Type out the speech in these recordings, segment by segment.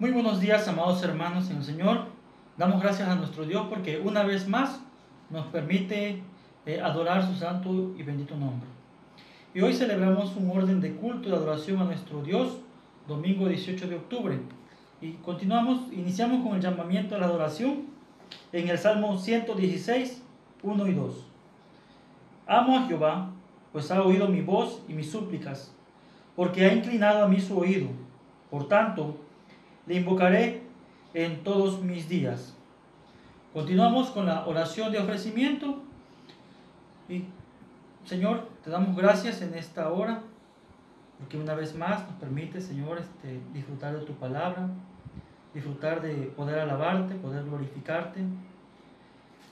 Muy buenos días, amados hermanos en el Señor. Damos gracias a nuestro Dios porque una vez más nos permite eh, adorar su santo y bendito nombre. Y hoy celebramos un orden de culto y adoración a nuestro Dios, domingo 18 de octubre. Y continuamos, iniciamos con el llamamiento a la adoración en el Salmo 116, 1 y 2. Amo a Jehová, pues ha oído mi voz y mis súplicas, porque ha inclinado a mí su oído. Por tanto, le invocaré en todos mis días. Continuamos con la oración de ofrecimiento. Y Señor, te damos gracias en esta hora, porque una vez más nos permite, Señor, este, disfrutar de tu palabra, disfrutar de poder alabarte, poder glorificarte.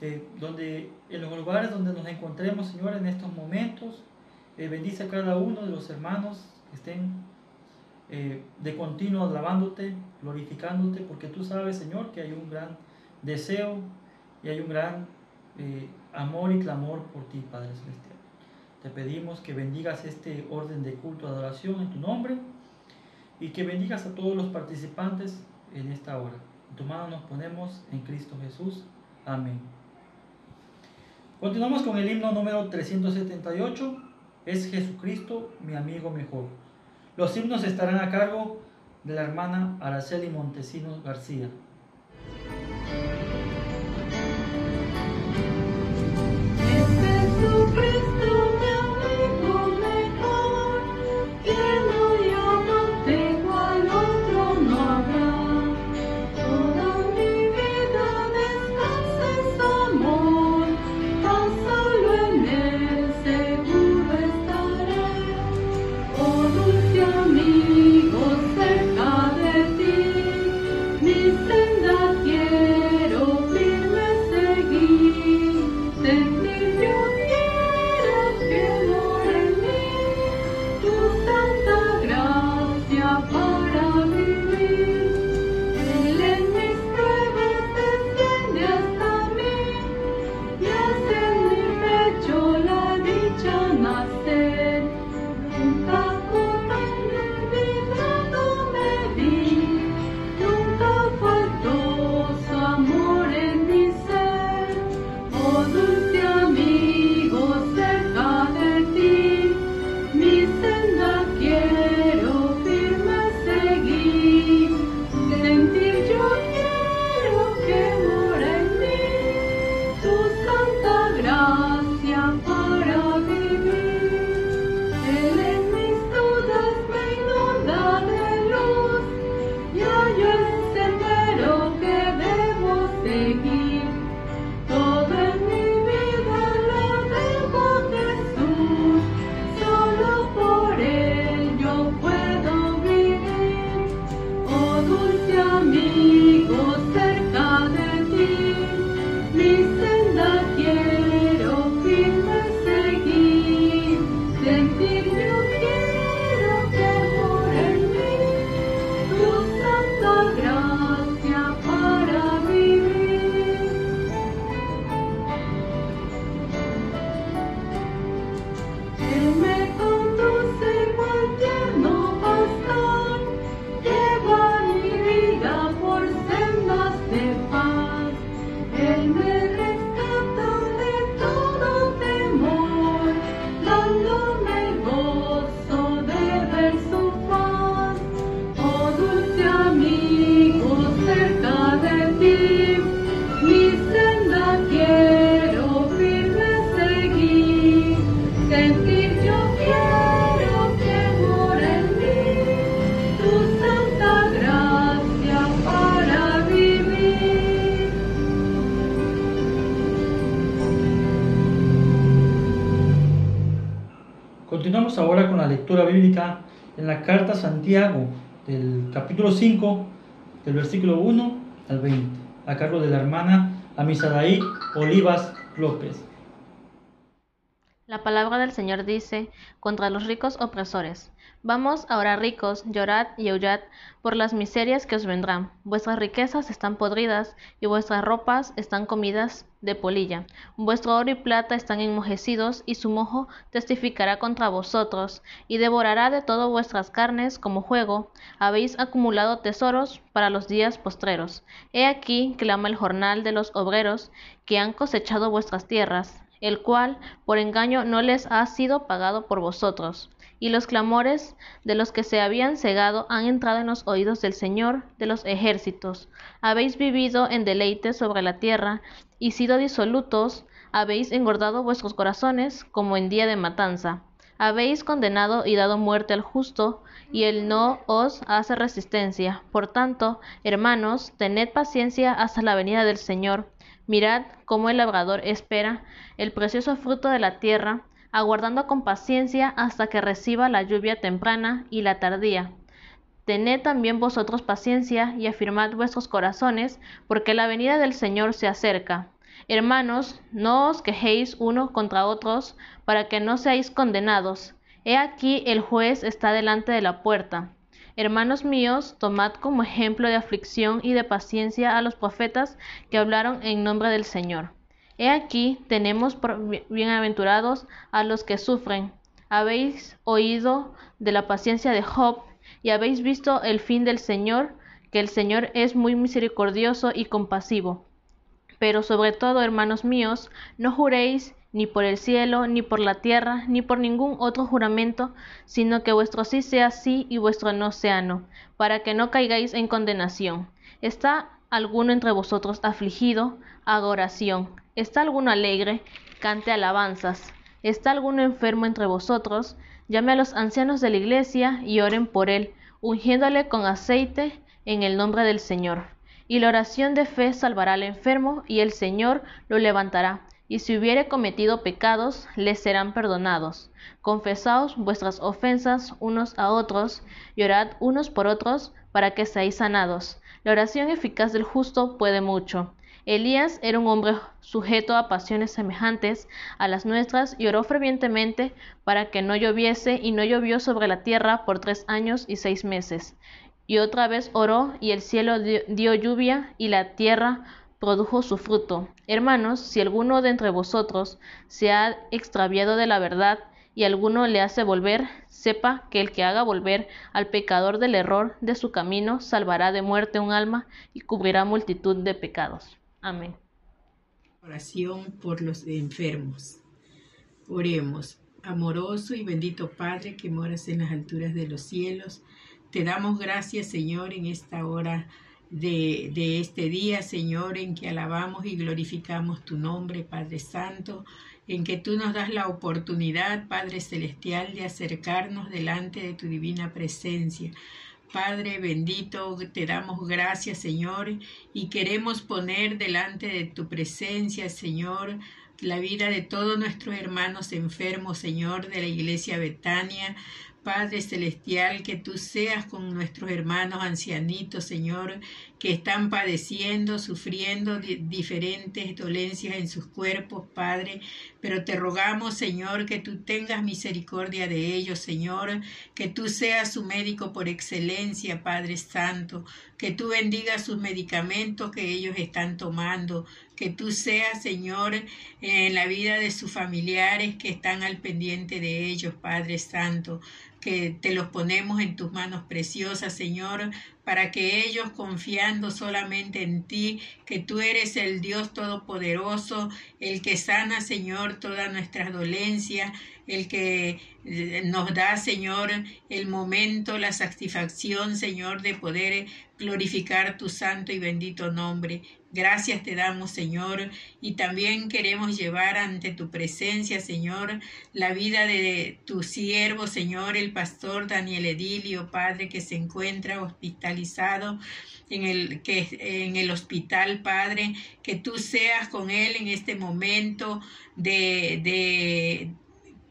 Eh, donde en los lugares donde nos encontremos, Señor, en estos momentos, eh, bendice a cada uno de los hermanos que estén eh, de continuo alabándote, glorificándote, porque tú sabes, Señor, que hay un gran deseo y hay un gran eh, amor y clamor por ti, Padre Celestial. Te pedimos que bendigas este orden de culto, adoración en tu nombre y que bendigas a todos los participantes en esta hora. En tu mano nos ponemos en Cristo Jesús. Amén. Continuamos con el himno número 378. Es Jesucristo, mi amigo mejor. Los himnos estarán a cargo de la hermana Araceli Montesinos García. Continuamos ahora con la lectura bíblica en la carta a Santiago, del capítulo 5, del versículo 1 al 20, a cargo de la hermana Amisadaí Olivas López. La palabra del Señor dice, contra los ricos opresores, Vamos ahora ricos, llorad y aullad por las miserias que os vendrán. Vuestras riquezas están podridas y vuestras ropas están comidas de polilla. Vuestro oro y plata están enmojecidos y su mojo testificará contra vosotros y devorará de todo vuestras carnes como juego. Habéis acumulado tesoros para los días postreros. He aquí clama el jornal de los obreros que han cosechado vuestras tierras, el cual por engaño no les ha sido pagado por vosotros y los clamores de los que se habían cegado han entrado en los oídos del Señor de los ejércitos. Habéis vivido en deleite sobre la tierra y sido disolutos, habéis engordado vuestros corazones como en día de matanza. Habéis condenado y dado muerte al justo, y él no os hace resistencia. Por tanto, hermanos, tened paciencia hasta la venida del Señor. Mirad cómo el labrador espera el precioso fruto de la tierra, aguardando con paciencia hasta que reciba la lluvia temprana y la tardía. Tened también vosotros paciencia y afirmad vuestros corazones, porque la venida del Señor se acerca. Hermanos, no os quejéis uno contra otros, para que no seáis condenados. He aquí el juez está delante de la puerta. Hermanos míos, tomad como ejemplo de aflicción y de paciencia a los profetas que hablaron en nombre del Señor. He aquí tenemos bienaventurados a los que sufren. Habéis oído de la paciencia de Job y habéis visto el fin del Señor, que el Señor es muy misericordioso y compasivo. Pero sobre todo, hermanos míos, no juréis ni por el cielo, ni por la tierra, ni por ningún otro juramento, sino que vuestro sí sea sí y vuestro no sea no, para que no caigáis en condenación. ¿Está alguno entre vosotros afligido? Haga oración. ¿Está alguno alegre? Cante alabanzas. ¿Está alguno enfermo entre vosotros? Llame a los ancianos de la iglesia y oren por él, ungiéndole con aceite en el nombre del Señor. Y la oración de fe salvará al enfermo, y el Señor lo levantará. Y si hubiere cometido pecados, les serán perdonados. Confesaos vuestras ofensas unos a otros, y orad unos por otros, para que seáis sanados. La oración eficaz del justo puede mucho. Elías era un hombre sujeto a pasiones semejantes a las nuestras y oró fervientemente para que no lloviese y no llovió sobre la tierra por tres años y seis meses. Y otra vez oró y el cielo dio, lluvia y la tierra produjo su fruto. Hermanos, si alguno de entre vosotros se ha extraviado de la verdad y alguno le hace volver, sepa que el que haga volver al pecador del error de su camino salvará de muerte un alma y cubrirá multitud de pecados. Amén. Oración por los enfermos. Oremos. Amoroso y bendito Padre que moras en las alturas de los cielos, te damos gracias, Señor, en esta hora de, de, este día, Señor, en que alabamos y glorificamos tu nombre, Padre Santo, en que tú nos das la oportunidad, Padre Celestial, de acercarnos delante de tu divina presencia. Padre bendito, te damos gracias, Señor, y queremos poner delante de tu presencia, Señor, la vida de todos nuestros hermanos enfermos, Señor, de la iglesia Betania. Padre Celestial, que tú seas con nuestros hermanos ancianitos, Señor, que están padeciendo, sufriendo diferentes dolencias en sus cuerpos, Padre. Pero te rogamos, Señor, que tú tengas misericordia de ellos, Señor, que tú seas su médico por excelencia, Padre Santo, que tú bendigas sus medicamentos que ellos están tomando, que tú seas, Señor, en la vida de sus familiares que están al pendiente de ellos, Padre Santo que te los ponemos en tus manos preciosas, Señor, para que ellos, confiando solamente en ti, que tú eres el Dios Todopoderoso, el que sana, Señor, todas nuestras dolencias, el que eh, nos da, Señor, el momento, la satisfacción, Señor, de poder glorificar tu santo y bendito nombre. Gracias te damos, Señor, y también queremos llevar ante tu presencia, Señor, la vida de tu siervo, Señor, el pastor Daniel Edilio, Padre, que se encuentra hospitalizado en el, que, en el hospital, Padre, que tú seas con él en este momento de, de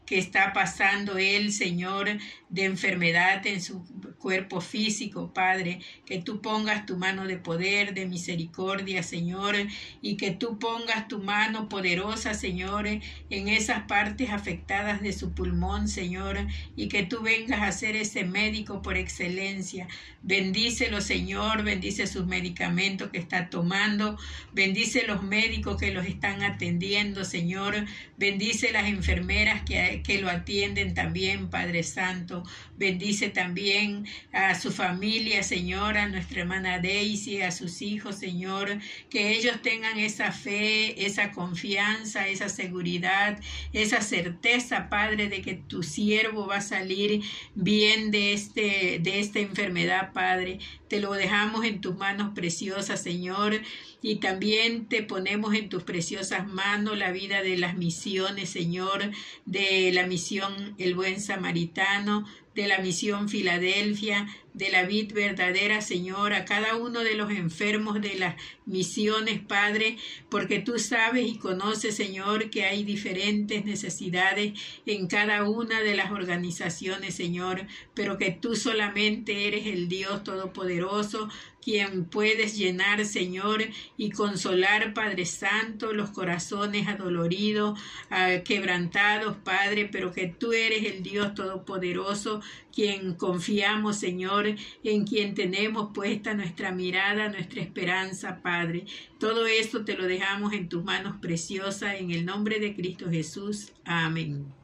que está pasando él, Señor, de enfermedad en su cuerpo físico, Padre, que tú pongas tu mano de poder, de misericordia, Señor, y que tú pongas tu mano poderosa, Señor, en esas partes afectadas de su pulmón, Señor, y que tú vengas a ser ese médico por excelencia. Bendícelo, Señor, bendice sus medicamentos que está tomando, bendice los médicos que los están atendiendo, Señor, bendice las enfermeras que, que lo atienden también, Padre Santo, bendice también a su familia, Señor, a nuestra hermana Daisy, a sus hijos, Señor, que ellos tengan esa fe, esa confianza, esa seguridad, esa certeza, Padre, de que tu siervo va a salir bien de, este, de esta enfermedad, Padre. Te lo dejamos en tus manos preciosas, Señor, y también te ponemos en tus preciosas manos la vida de las misiones, Señor, de la misión El Buen Samaritano, de la misión Filadelfia, de la vid verdadera, Señor, a cada uno de los enfermos de las misiones, Padre, porque tú sabes y conoces, Señor, que hay diferentes necesidades en cada una de las organizaciones, Señor, pero que tú solamente eres el Dios Todopoderoso, quien puedes llenar, Señor, y consolar, Padre Santo, los corazones adoloridos, ah, quebrantados, Padre, pero que tú eres el Dios Todopoderoso, quien confiamos, Señor, en quien tenemos puesta nuestra mirada, nuestra esperanza, Padre. Todo esto te lo dejamos en tus manos preciosas, en el nombre de Cristo Jesús. Amén.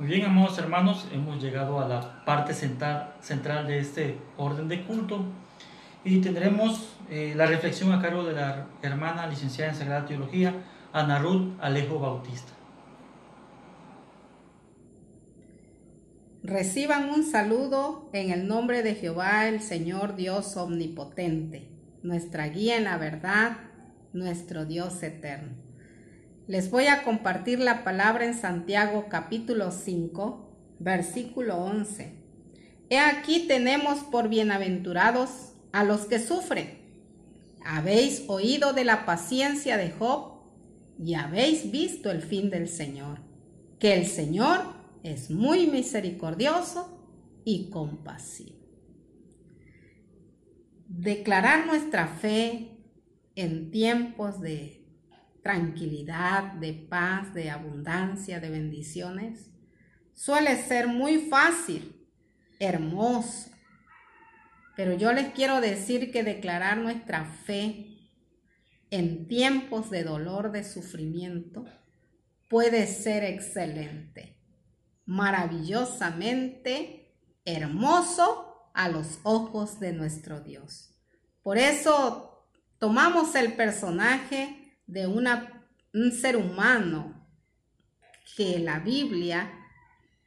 Muy bien, amados hermanos, hemos llegado a la parte central, central de este orden de culto y tendremos eh, la reflexión a cargo de la hermana licenciada en Sagrada Teología, Ana Ruth Alejo Bautista. Reciban un saludo en el nombre de Jehová, el Señor Dios Omnipotente, nuestra guía en la verdad, nuestro Dios eterno. Les voy a compartir la palabra en Santiago capítulo 5, versículo 11. He aquí tenemos por bienaventurados a los que sufren. Habéis oído de la paciencia de Job y habéis visto el fin del Señor, que el Señor es muy misericordioso y compasivo. Declarar nuestra fe en tiempos de tranquilidad, de paz, de abundancia, de bendiciones, suele ser muy fácil, hermoso. Pero yo les quiero decir que declarar nuestra fe en tiempos de dolor, de sufrimiento, puede ser excelente maravillosamente hermoso a los ojos de nuestro Dios. Por eso tomamos el personaje de un ser humano que la Biblia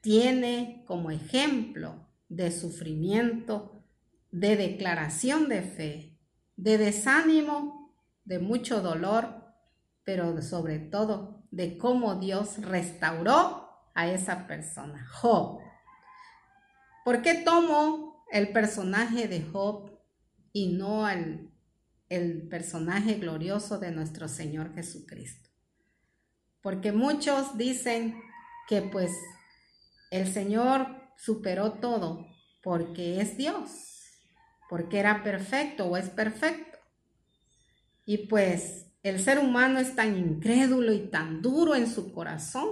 tiene como ejemplo de sufrimiento, de declaración de fe, de desánimo, de mucho dolor, pero sobre todo de cómo Dios restauró a esa persona, Job. ¿Por qué tomo el personaje de Job y no el, el personaje glorioso de nuestro Señor Jesucristo? Porque muchos dicen que pues el Señor superó todo porque es Dios, porque era perfecto o es perfecto. Y pues el ser humano es tan incrédulo y tan duro en su corazón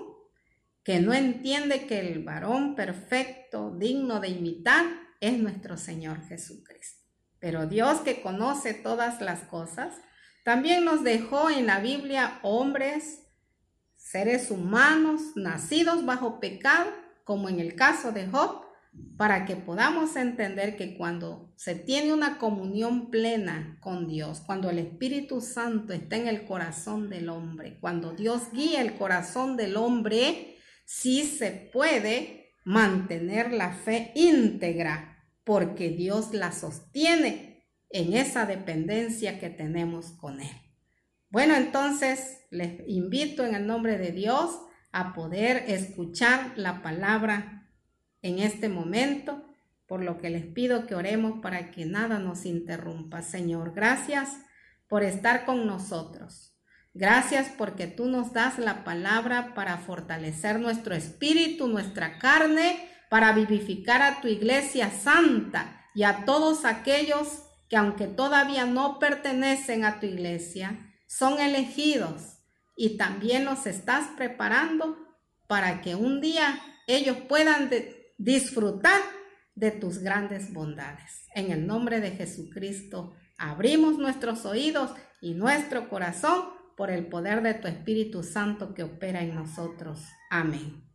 que no entiende que el varón perfecto, digno de imitar, es nuestro Señor Jesucristo. Pero Dios que conoce todas las cosas, también nos dejó en la Biblia hombres, seres humanos, nacidos bajo pecado, como en el caso de Job, para que podamos entender que cuando se tiene una comunión plena con Dios, cuando el Espíritu Santo está en el corazón del hombre, cuando Dios guía el corazón del hombre, sí se puede mantener la fe íntegra porque Dios la sostiene en esa dependencia que tenemos con Él. Bueno, entonces les invito en el nombre de Dios a poder escuchar la palabra en este momento, por lo que les pido que oremos para que nada nos interrumpa. Señor, gracias por estar con nosotros. Gracias porque tú nos das la palabra para fortalecer nuestro espíritu, nuestra carne, para vivificar a tu iglesia santa y a todos aquellos que aunque todavía no pertenecen a tu iglesia, son elegidos y también los estás preparando para que un día ellos puedan disfrutar de tus grandes bondades. En el nombre de Jesucristo, abrimos nuestros oídos y nuestro corazón por el poder de tu Espíritu Santo que opera en nosotros. Amén.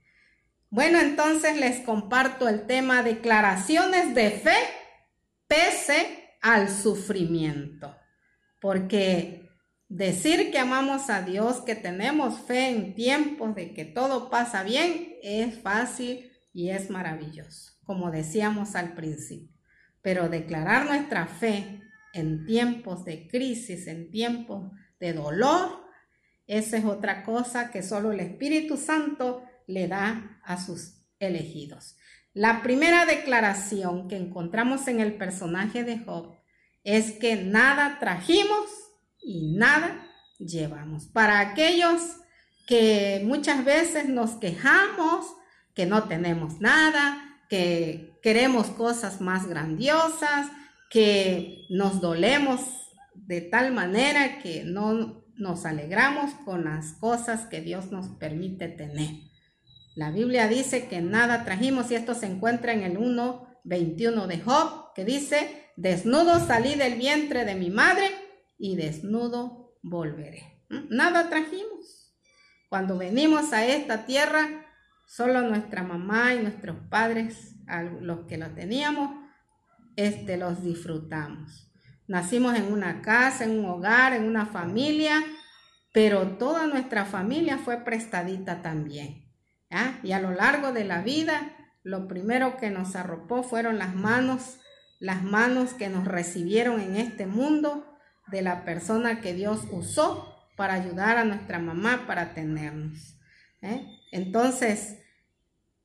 Bueno, entonces les comparto el tema declaraciones de fe pese al sufrimiento. Porque decir que amamos a Dios, que tenemos fe en tiempos de que todo pasa bien, es fácil y es maravilloso, como decíamos al principio. Pero declarar nuestra fe en tiempos de crisis, en tiempos de dolor, esa es otra cosa que solo el Espíritu Santo le da a sus elegidos. La primera declaración que encontramos en el personaje de Job es que nada trajimos y nada llevamos. Para aquellos que muchas veces nos quejamos, que no tenemos nada, que queremos cosas más grandiosas, que nos dolemos de tal manera que no nos alegramos con las cosas que Dios nos permite tener. La Biblia dice que nada trajimos y esto se encuentra en el 1.21 de Job, que dice, desnudo salí del vientre de mi madre y desnudo volveré. ¿Mm? Nada trajimos. Cuando venimos a esta tierra, solo nuestra mamá y nuestros padres, los que lo teníamos, este, los disfrutamos. Nacimos en una casa, en un hogar, en una familia, pero toda nuestra familia fue prestadita también. Y a lo largo de la vida, lo primero que nos arropó fueron las manos, las manos que nos recibieron en este mundo de la persona que Dios usó para ayudar a nuestra mamá para tenernos. ¿eh? Entonces,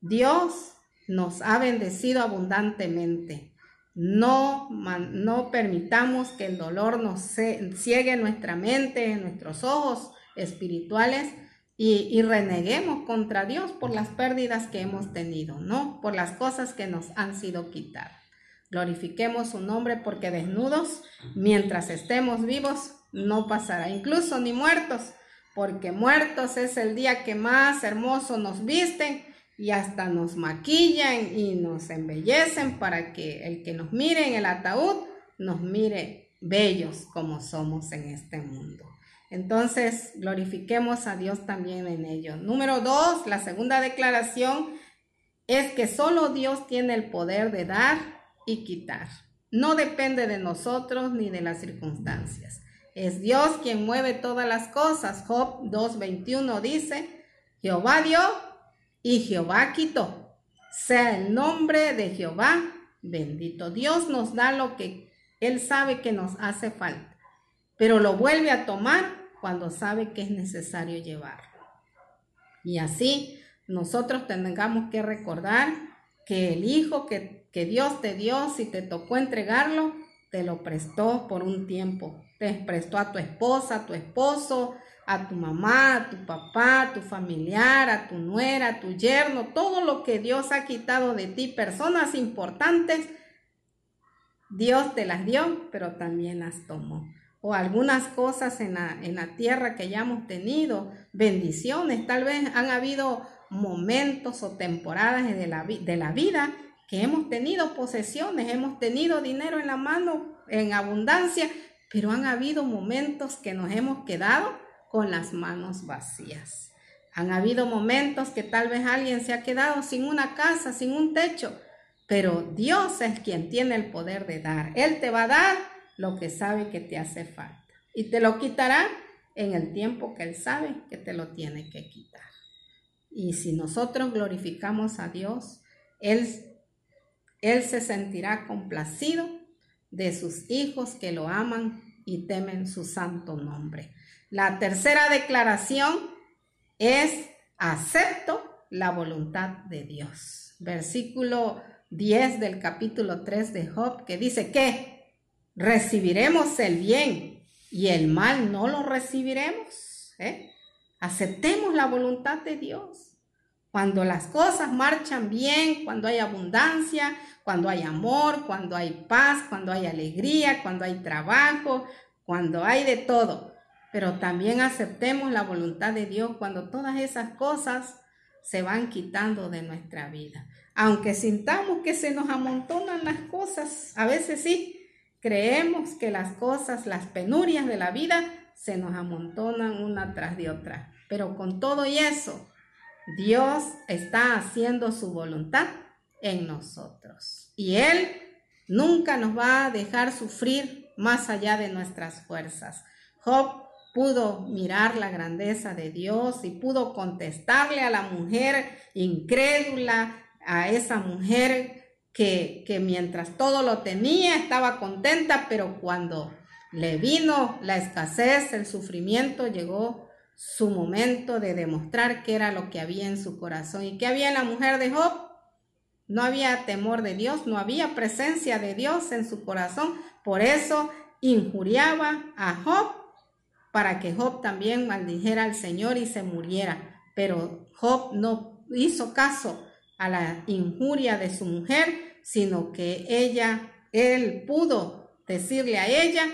Dios nos ha bendecido abundantemente. No, no permitamos que el dolor nos ciegue nuestra mente, nuestros ojos espirituales y, reneguemos contra Dios por las pérdidas que hemos tenido, no por las cosas que nos han sido quitadas. Glorifiquemos su nombre porque desnudos, mientras estemos vivos, no pasará, incluso ni muertos, porque muertos es el día que más hermoso nos visten y hasta nos maquillan y nos embellecen para que el que nos mire en el ataúd nos mire bellos como somos en este mundo. Entonces, glorifiquemos a Dios también en ello. Número dos, la segunda declaración es que solo Dios tiene el poder de dar y quitar. No depende de nosotros ni de las circunstancias. Es Dios quien mueve todas las cosas. Job 2.21 dice, Jehová dio y Jehová quitó. Sea el nombre de Jehová bendito. Dios nos da lo que Él sabe que nos hace falta, pero lo vuelve a tomar cuando sabe que es necesario llevarlo. Y así nosotros tengamos que recordar que el Hijo que, que Dios te dio, si te tocó entregarlo, te lo prestó por un tiempo. Te prestó a tu esposa, a tu esposo, a tu mamá, a tu papá, a tu familiar, a tu nuera, a tu yerno, todo lo que Dios ha quitado de ti, personas importantes, Dios te las dio, pero también las tomó. O algunas cosas en la, en la tierra que ya hemos tenido, bendiciones, tal vez han habido momentos o temporadas de la, de la vida que hemos tenido posesiones, hemos tenido dinero en la mano en abundancia, pero han habido momentos que nos hemos quedado con las manos vacías. Han habido momentos que tal vez alguien se ha quedado sin una casa, sin un techo, pero Dios es quien tiene el poder de dar. Él te va a dar lo que sabe que te hace falta y te lo quitará en el tiempo que Él sabe que te lo tiene que quitar. Y si nosotros glorificamos a Dios, Él, Él se sentirá complacido de sus hijos que lo aman y temen su santo nombre. La tercera declaración es acepto la voluntad de Dios. Versículo 10 del capítulo 3 de Job que dice que recibiremos el bien y el mal no lo recibiremos. ¿eh? Aceptemos la voluntad de Dios. Cuando las cosas marchan bien, cuando hay abundancia, cuando hay amor, cuando hay paz, cuando hay alegría, cuando hay trabajo, cuando hay de todo. Pero también aceptemos la voluntad de Dios cuando todas esas cosas se van quitando de nuestra vida. Aunque sintamos que se nos amontonan las cosas, a veces sí, creemos que las cosas, las penurias de la vida, se nos amontonan una tras de otra. Pero con todo y eso, Dios está haciendo su voluntad en nosotros. Y Él nunca nos va a dejar sufrir más allá de nuestras fuerzas. Job pudo mirar la grandeza de Dios y pudo contestarle a la mujer incrédula, a esa mujer que, mientras todo lo tenía estaba contenta, pero cuando le vino la escasez, el sufrimiento, llegó su momento de demostrar qué era lo que había en su corazón. ¿Y qué había en la mujer de Job? No había temor de Dios, no había presencia de Dios en su corazón. Por eso injuriaba a Job para que Job también maldijera al Señor y se muriera. Pero Job no hizo caso a la injuria de su mujer, sino que ella, él pudo decirle a ella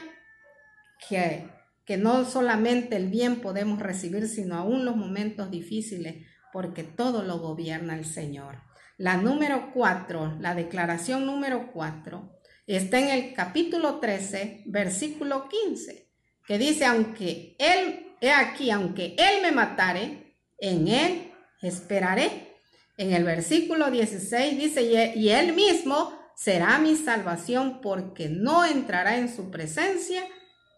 que que no solamente el bien podemos recibir, sino aún los momentos difíciles, porque todo lo gobierna el Señor. La número cuatro, la declaración número cuatro, está en el capítulo 13, versículo 15, que dice, aunque Él, he aquí, aunque Él me matare, en Él esperaré. En el versículo 16 dice, y Él mismo será mi salvación porque no entrará en su presencia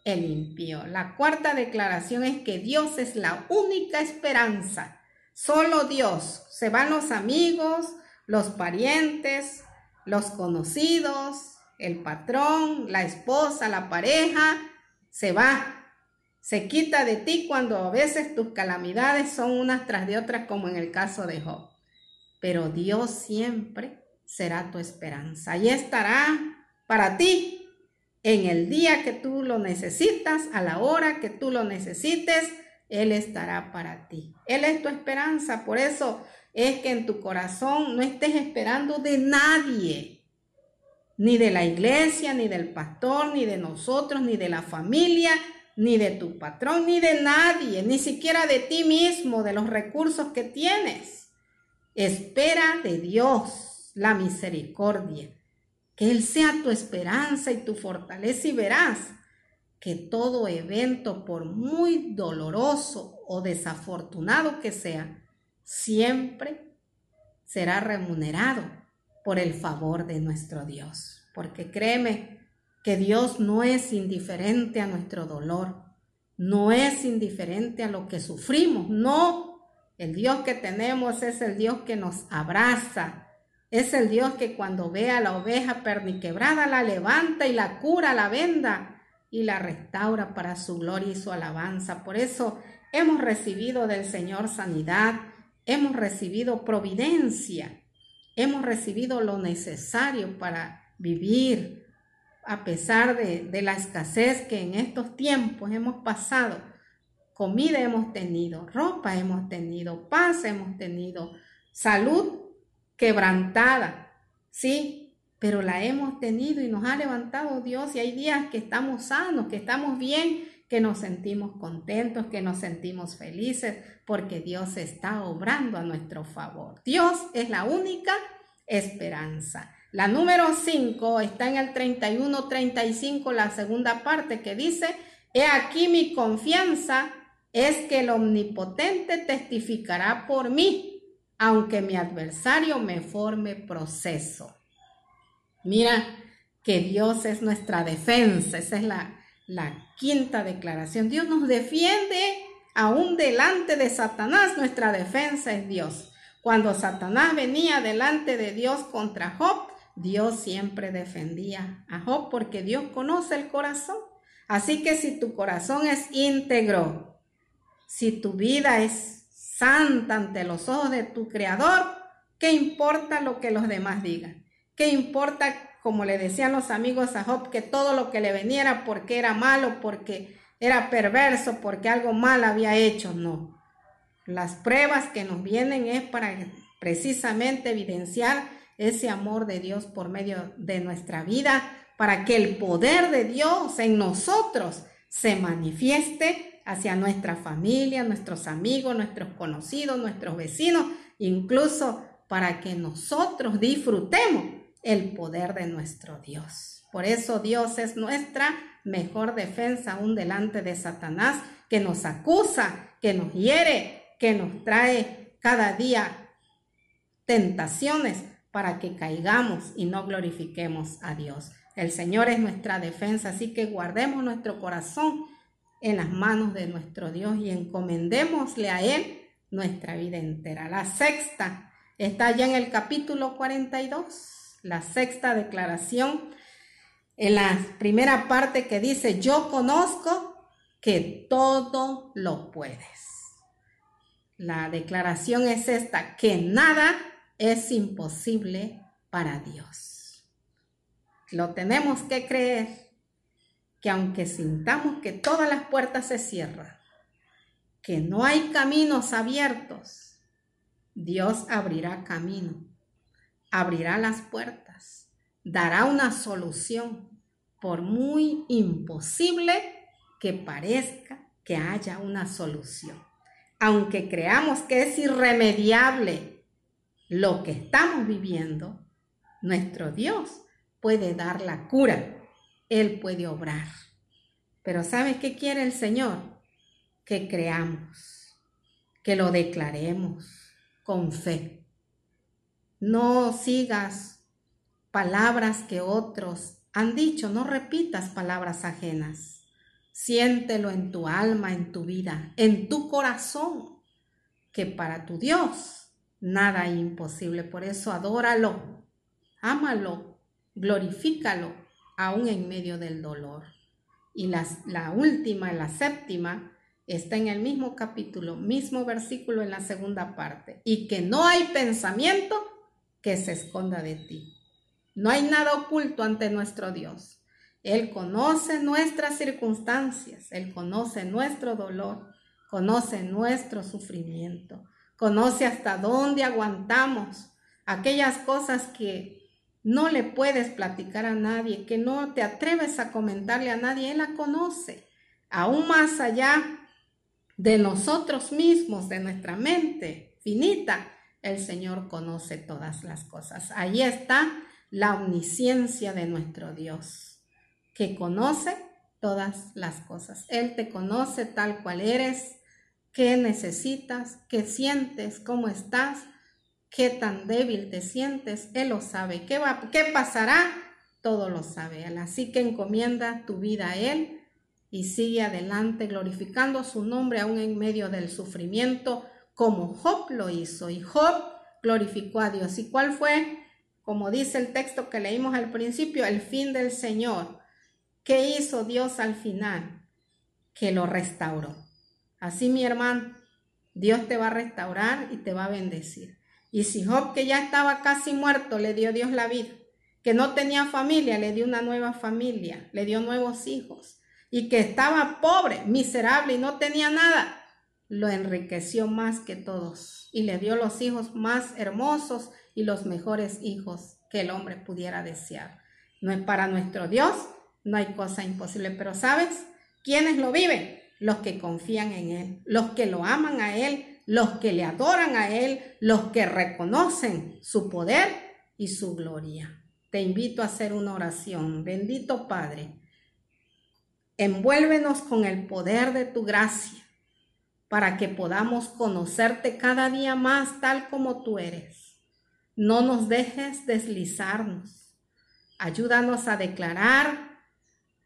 el impío. La cuarta declaración es que Dios es la única esperanza. Solo Dios. Se van los amigos, los parientes, los conocidos, el patrón, la esposa, la pareja. Se va. Se quita de ti cuando a veces tus calamidades son unas tras de otras, como en el caso de Job. Pero Dios siempre será tu esperanza y estará para ti en el día que tú lo necesitas, a la hora que tú lo necesites, Él estará para ti. Él es tu esperanza. Por eso es que en tu corazón no estés esperando de nadie, ni de la iglesia, ni del pastor, ni de nosotros, ni de la familia, ni de tu patrón, ni de nadie, ni siquiera de ti mismo, de los recursos que tienes. Espera de Dios la misericordia que Él sea tu esperanza y tu fortaleza y verás que todo evento, por muy doloroso o desafortunado que sea, siempre será remunerado por el favor de nuestro Dios. Porque créeme que Dios no es indiferente a nuestro dolor, no es indiferente a lo que sufrimos, no. El Dios que tenemos es el Dios que nos abraza, es el Dios que cuando ve a la oveja perniquebrada la levanta y la cura, la venda y la restaura para su gloria y su alabanza. Por eso hemos recibido del Señor sanidad, hemos recibido providencia, hemos recibido lo necesario para vivir a pesar de, de la escasez que en estos tiempos hemos pasado. Comida hemos tenido, ropa hemos tenido, paz hemos tenido, salud quebrantada, ¿sí? Pero la hemos tenido y nos ha levantado Dios y hay días que estamos sanos, que estamos bien, que nos sentimos contentos, que nos sentimos felices, porque Dios está obrando a nuestro favor. Dios es la única esperanza. La número 5 está en el 31-35, la segunda parte que dice, he aquí mi confianza es que el omnipotente testificará por mí aunque mi adversario me forme proceso. Mira que Dios es nuestra defensa, esa es la, la quinta declaración. Dios nos defiende aún delante de Satanás, nuestra defensa es Dios. Cuando Satanás venía delante de Dios contra Job, Dios siempre defendía a Job porque Dios conoce el corazón. Así que si tu corazón es íntegro, si tu vida es santa ante los ojos de tu Creador, ¿qué importa lo que los demás digan? ¿Qué importa, como le decían los amigos a Job, que todo lo que le veniera porque era malo, porque era perverso, porque algo mal había hecho? No. las pruebas que nos vienen es para precisamente evidenciar ese amor de Dios por medio de nuestra vida, para que el poder de Dios en nosotros se manifieste hacia nuestra familia, nuestros amigos, nuestros conocidos, nuestros vecinos, incluso para que nosotros disfrutemos el poder de nuestro Dios. Por eso Dios es nuestra mejor defensa aún delante de Satanás, que nos acusa, que nos hiere, que nos trae cada día tentaciones para que caigamos y no glorifiquemos a Dios. El Señor es nuestra defensa, así que guardemos nuestro corazón en las manos de nuestro Dios y encomendémosle a Él nuestra vida entera. La sexta está ya en el capítulo 42, la sexta declaración, en la primera parte que dice, yo conozco que todo lo puedes. La declaración es esta, que nada es imposible para Dios. Lo tenemos que creer que aunque sintamos que todas las puertas se cierran, que no hay caminos abiertos, Dios abrirá camino, abrirá las puertas, dará una solución, por muy imposible que parezca que haya una solución. Aunque creamos que es irremediable lo que estamos viviendo, nuestro Dios puede dar la cura. Él puede obrar. Pero ¿sabes qué quiere el Señor? Que creamos, que lo declaremos con fe. No sigas palabras que otros han dicho, no repitas palabras ajenas. Siéntelo en tu alma, en tu vida, en tu corazón, que para tu Dios nada imposible. Por eso adóralo, ámalo, glorifícalo, aún en medio del dolor. Y la última, la séptima, está en el mismo capítulo, mismo versículo en la segunda parte. Y que no hay pensamiento que se esconda de ti. No hay nada oculto ante nuestro Dios. Él conoce nuestras circunstancias, Él conoce nuestro dolor, conoce nuestro sufrimiento conoce hasta dónde aguantamos aquellas cosas que no le puedes platicar a nadie, que no te atreves a comentarle a nadie, Él la conoce, aún más allá de nosotros mismos, de nuestra mente finita, el Señor conoce todas las cosas. Ahí está la omnisciencia de nuestro Dios, que conoce todas las cosas. Él te conoce tal cual eres, qué necesitas, qué sientes, cómo estás, qué tan débil te sientes. Él lo sabe. ¿Qué, va, qué pasará? Todo lo sabe Él. Así que encomienda tu vida a Él y sigue adelante glorificando su nombre aún en medio del sufrimiento, como Job lo hizo. Y Job glorificó a Dios. ¿Y cuál fue? Como dice el texto que leímos al principio, el fin del Señor. ¿Qué hizo Dios al final? Que lo restauró. Así mi hermano, Dios te va a restaurar y te va a bendecir. Y si Job, que ya estaba casi muerto, le dio Dios la vida, que no tenía familia, le dio una nueva familia, le dio nuevos hijos, y que estaba pobre, miserable y no tenía nada, lo enriqueció más que todos y le dio los hijos más hermosos y los mejores hijos que el hombre pudiera desear. No es para nuestro Dios, no hay cosa imposible, pero ¿sabes quiénes lo viven? los que confían en Él, los que lo aman a Él, los que le adoran a Él, los que reconocen su poder y su gloria. Te invito a hacer una oración. Bendito Padre, envuélvenos con el poder de tu gracia para que podamos conocerte cada día más tal como tú eres. No nos dejes deslizarnos. Ayúdanos a declarar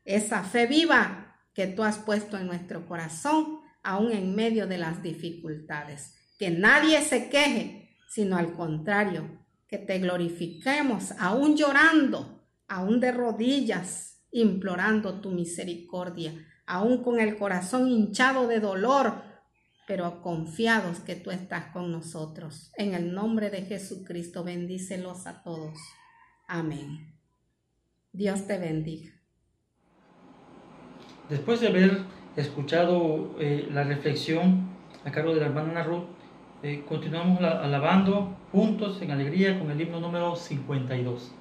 esa fe viva que tú has puesto en nuestro corazón, aún en medio de las dificultades. Que nadie se queje, sino al contrario, que te glorifiquemos, aún llorando, aún de rodillas, implorando tu misericordia, aún con el corazón hinchado de dolor, pero confiados que tú estás con nosotros. En el nombre de Jesucristo, bendícelos a todos. Amén. Dios te bendiga. Después de haber escuchado eh, la reflexión a cargo de la hermana Ana Ruth, eh, continuamos alabando juntos en alegría con el himno número 52.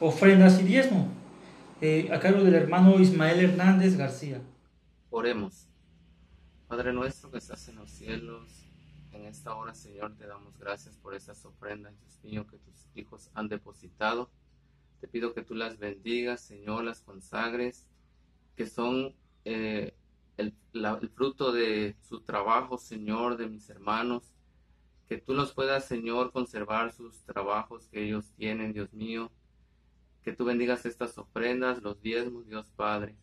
Ofrendas y diezmo, eh, a cargo del hermano Ismael Hernández García. Oremos. Padre nuestro que estás en los cielos, en esta hora, Señor, te damos gracias por estas ofrendas, Dios mío, que tus hijos han depositado. Te pido que tú las bendigas, Señor, las consagres, que son eh, el, el fruto de su trabajo, Señor, de mis hermanos. Que tú los puedas, Señor, conservar sus trabajos que ellos tienen, Dios mío que tú bendigas estas ofrendas, los diezmos, Dios Padre.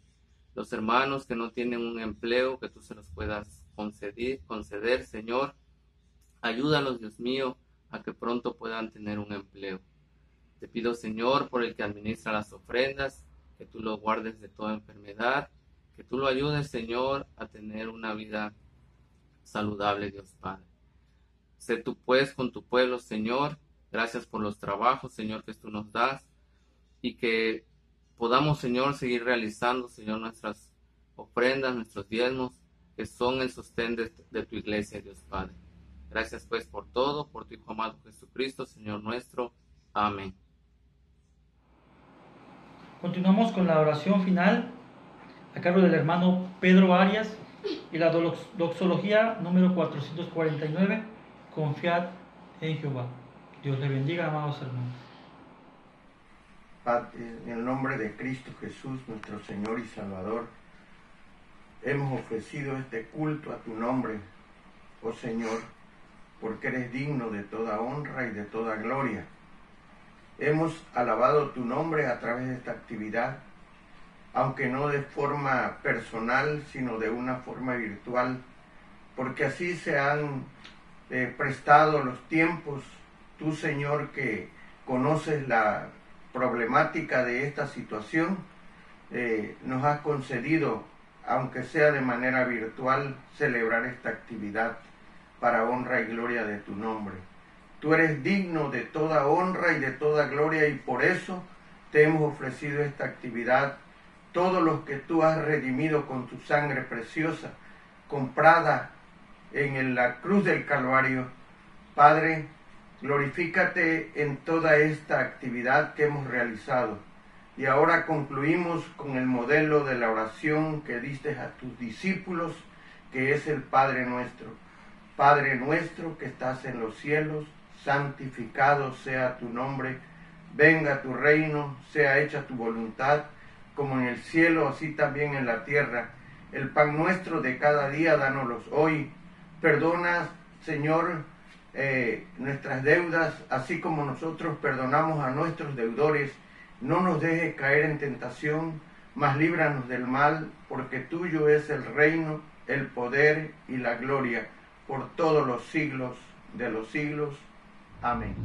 Los hermanos que no tienen un empleo, que tú se los puedas conceder, conceder, Señor. Ayúdalos, Dios mío, a que pronto puedan tener un empleo. Te pido, Señor, por el que administra las ofrendas, que tú lo guardes de toda enfermedad, que tú lo ayudes, Señor, a tener una vida saludable, Dios Padre. Sé tú pues con tu pueblo, Señor. Gracias por los trabajos, Señor, que tú nos das y que podamos, Señor, seguir realizando, Señor, nuestras ofrendas, nuestros diezmos, que son el sostén de, tu iglesia, Dios Padre. Gracias pues por todo, por tu Hijo amado Jesucristo, Señor nuestro. Amén. Continuamos con la oración final a cargo del hermano Pedro Arias y la doxología número 449, confiad en Jehová. Dios le bendiga, amados hermanos en el nombre de Cristo Jesús, nuestro Señor y Salvador, hemos ofrecido este culto a tu nombre, oh Señor, porque eres digno de toda honra y de toda gloria. Hemos alabado tu nombre a través de esta actividad, aunque no de forma personal, sino de una forma virtual, porque así se han eh, prestado los tiempos, tú Señor que conoces la problemática de esta situación, eh, nos has concedido, aunque sea de manera virtual, celebrar esta actividad para honra y gloria de tu nombre. Tú eres digno de toda honra y de toda gloria y por eso te hemos ofrecido esta actividad, todos los que tú has redimido con tu sangre preciosa, comprada en la cruz del Calvario. Padre, Glorifícate en toda esta actividad que hemos realizado. Y ahora concluimos con el modelo de la oración que diste a tus discípulos, que es el Padre nuestro. Padre nuestro que estás en los cielos, santificado sea tu nombre, venga tu reino, sea hecha tu voluntad, como en el cielo, así también en la tierra. El pan nuestro de cada día, dánoslos hoy. Perdona, Señor, eh, nuestras deudas, así como nosotros perdonamos a nuestros deudores. No nos dejes caer en tentación, mas líbranos del mal, porque tuyo es el reino, el poder y la gloria por todos los siglos de los siglos. Amén.